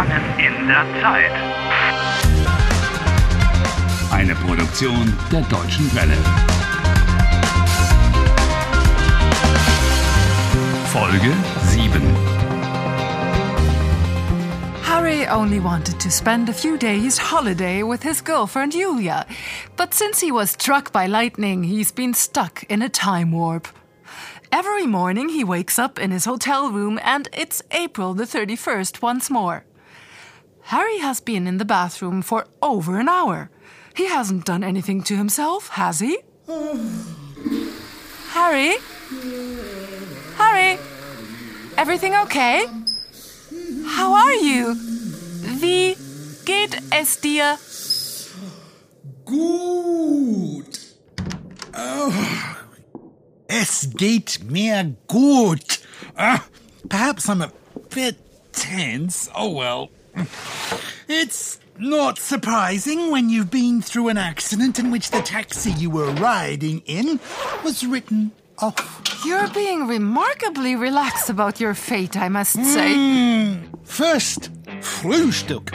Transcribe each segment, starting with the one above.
Gefangen in der Zeit. Eine Produktion der Deutschen Welle. Folge 7. Harry only wanted to spend a few days holiday with his girlfriend Julia, but since he was struck by lightning, he's been stuck in a time warp. Every morning he wakes up in his hotel room and it's April the 31st once more. Harry has been in the bathroom for over an hour. He hasn't done anything to himself, has he? Harry? Harry? Everything okay? How are you? Wie geht es dir? Gut. Oh, es geht mir gut. Ah, perhaps I'm a bit tense. Oh well. It's not surprising when you've been through an accident in which the taxi you were riding in was written off. You're being remarkably relaxed about your fate, I must say. Hmm. First, Frühstück.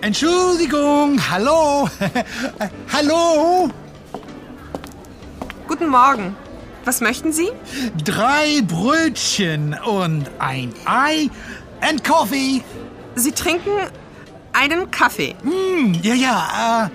Entschuldigung, hallo. hallo. Guten Morgen. Was möchten Sie? Drei Brötchen und ein Ei and Coffee. Sie trinken einen Kaffee. Hm, ja, ja, äh,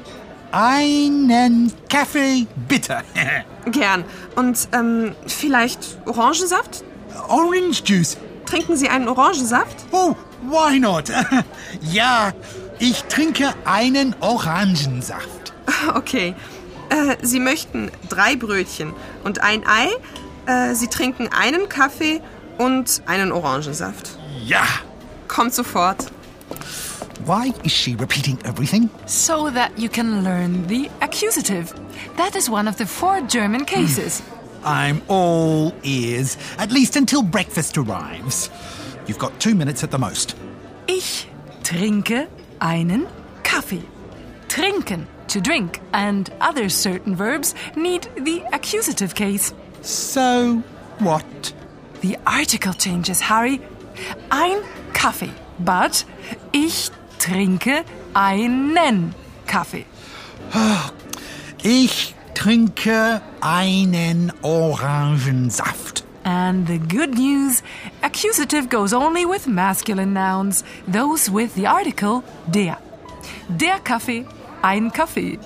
einen Kaffee bitte. Gern. Und ähm, vielleicht Orangensaft? Orange Juice. Trinken Sie einen Orangensaft? Oh, why not? ja, ich trinke einen Orangensaft. Okay. Äh, Sie möchten drei Brötchen und ein Ei. Äh, Sie trinken einen Kaffee und einen Orangensaft. Ja. Kommt sofort. Why is she repeating everything? So that you can learn the accusative. That is one of the four German cases. I'm all ears, at least until breakfast arrives. You've got two minutes at the most. Ich trinke einen Kaffee. Trinken, to drink, and other certain verbs need the accusative case. So, what? The article changes, Harry. Ein Kaffee. But ich trinke einen Kaffee. Ich trinke einen Orangensaft. And the good news accusative goes only with masculine nouns, those with the article der. Der Kaffee, ein Kaffee.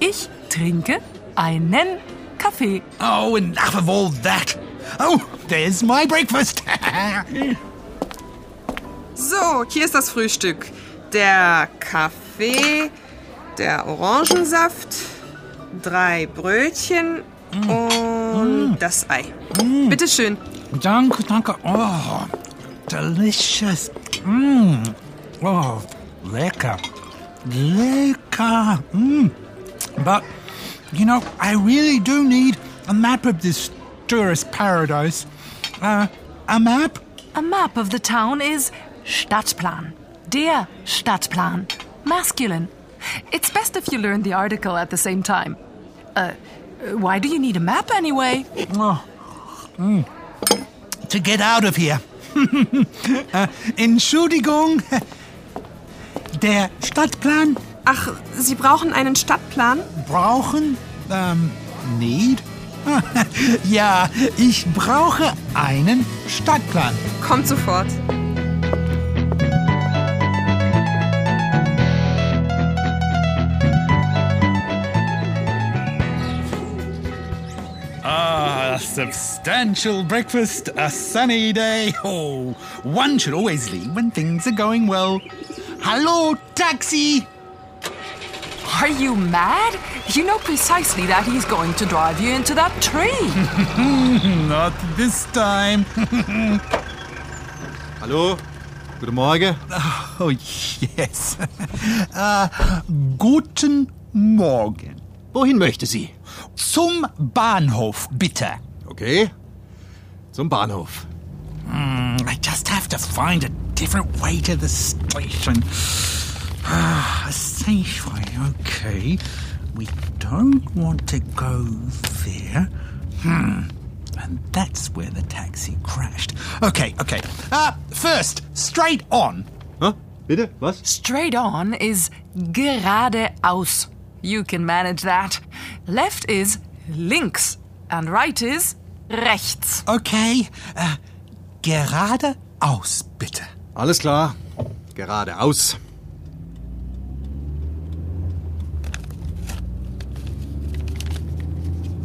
Ich trinke einen Kaffee. Oh, enough of all that. Oh, there's my breakfast. So, hier ist das Frühstück. Der Kaffee, der Orangensaft, drei Brötchen und das Ei. Bitte schön. danke, danke. Oh, delicious. Mm. Oh, lecker. Lecker. Mm. But, you know, I really do need a map of this tourist paradise. Uh, a map? A map of the town is Stadtplan. Der Stadtplan. Masculine. It's best if you learn the article at the same time. Uh, why do you need a map anyway? Oh. Mm. To get out of here. uh, Entschuldigung. Der Stadtplan Ach, Sie brauchen einen Stadtplan? brauchen? Ähm, need? ja, ich brauche einen Stadtplan. Kommt sofort. Ah, a substantial breakfast, a sunny day. Oh, one should always leave when things are going well. Hello, taxi! Are you mad? You know precisely that he's going to drive you into that tree. Not this time. Hallo? Guten Morgen. Oh, yes. uh, guten Morgen. Wohin möchte sie? Zum Bahnhof, bitte. Okay. Zum Bahnhof. I just have to find a different way to the station. Ah, way, okay. we don't want to go there. Hmm. And that's where the taxi crashed. Okay, okay. Uh, first, straight on. Hä? Bitte? Was? Straight on is geradeaus. You can manage that. Left is links, and right is rechts. Okay. Uh, geradeaus, bitte. Alles klar. Geradeaus.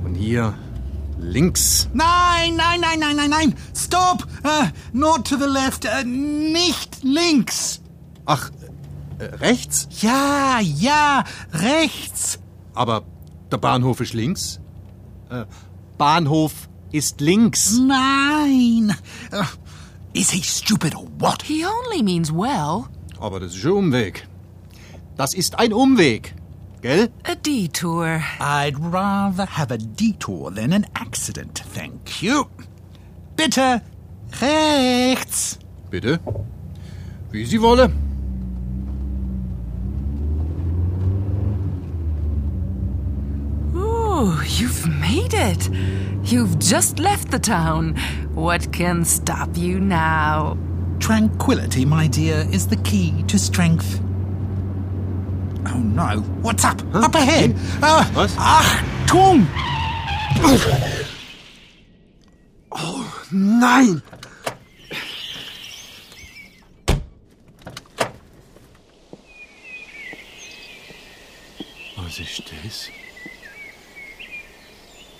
Von hier links. Nein, nein, nein, nein, nein, nein. Stop. Uh, not to the left. Uh, nicht links. Ach, äh, rechts? Ja, ja, rechts. Aber der Bahnhof ist links. Äh, Bahnhof ist links. Nein. Uh, is he stupid or what? He only means well. Aber das ist ein Umweg. Das ist ein Umweg. Gell? A detour. I'd rather have a detour than an accident, thank you. Bitte rechts. Bitte? Wie Sie wolle. Ooh, you've made it. You've just left the town. What can stop you now? Tranquility, my dear, is the key to strength. Oh no, what's up? Up ahead! Uh, Was? Achtung! Oh nein! Was ist das?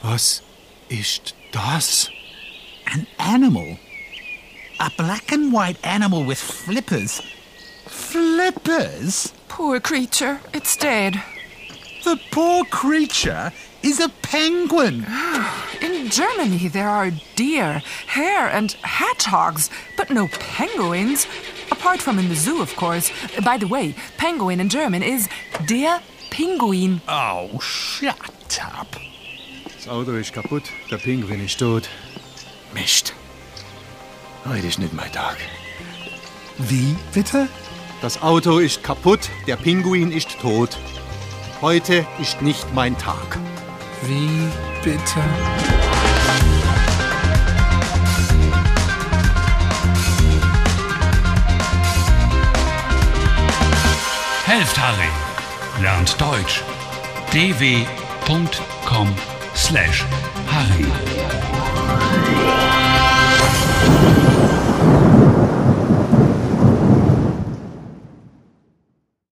Was ist das? An animal. A black and white animal with flippers. Flippers? Poor creature, it's dead. The poor creature is a penguin. In Germany, there are deer, hare, and hedgehogs, but no penguins. Apart from in the zoo, of course. By the way, penguin in German is der Pinguin. Oh, shut up. Das Auto ist kaputt, der Pinguin ist tot. Mist. Heute ist nicht mein Tag. Wie, bitte? Das Auto ist kaputt, der Pinguin ist tot. Heute ist nicht mein Tag. Wie, bitte? Helft Harry. Lernt Deutsch. dw.com/harry.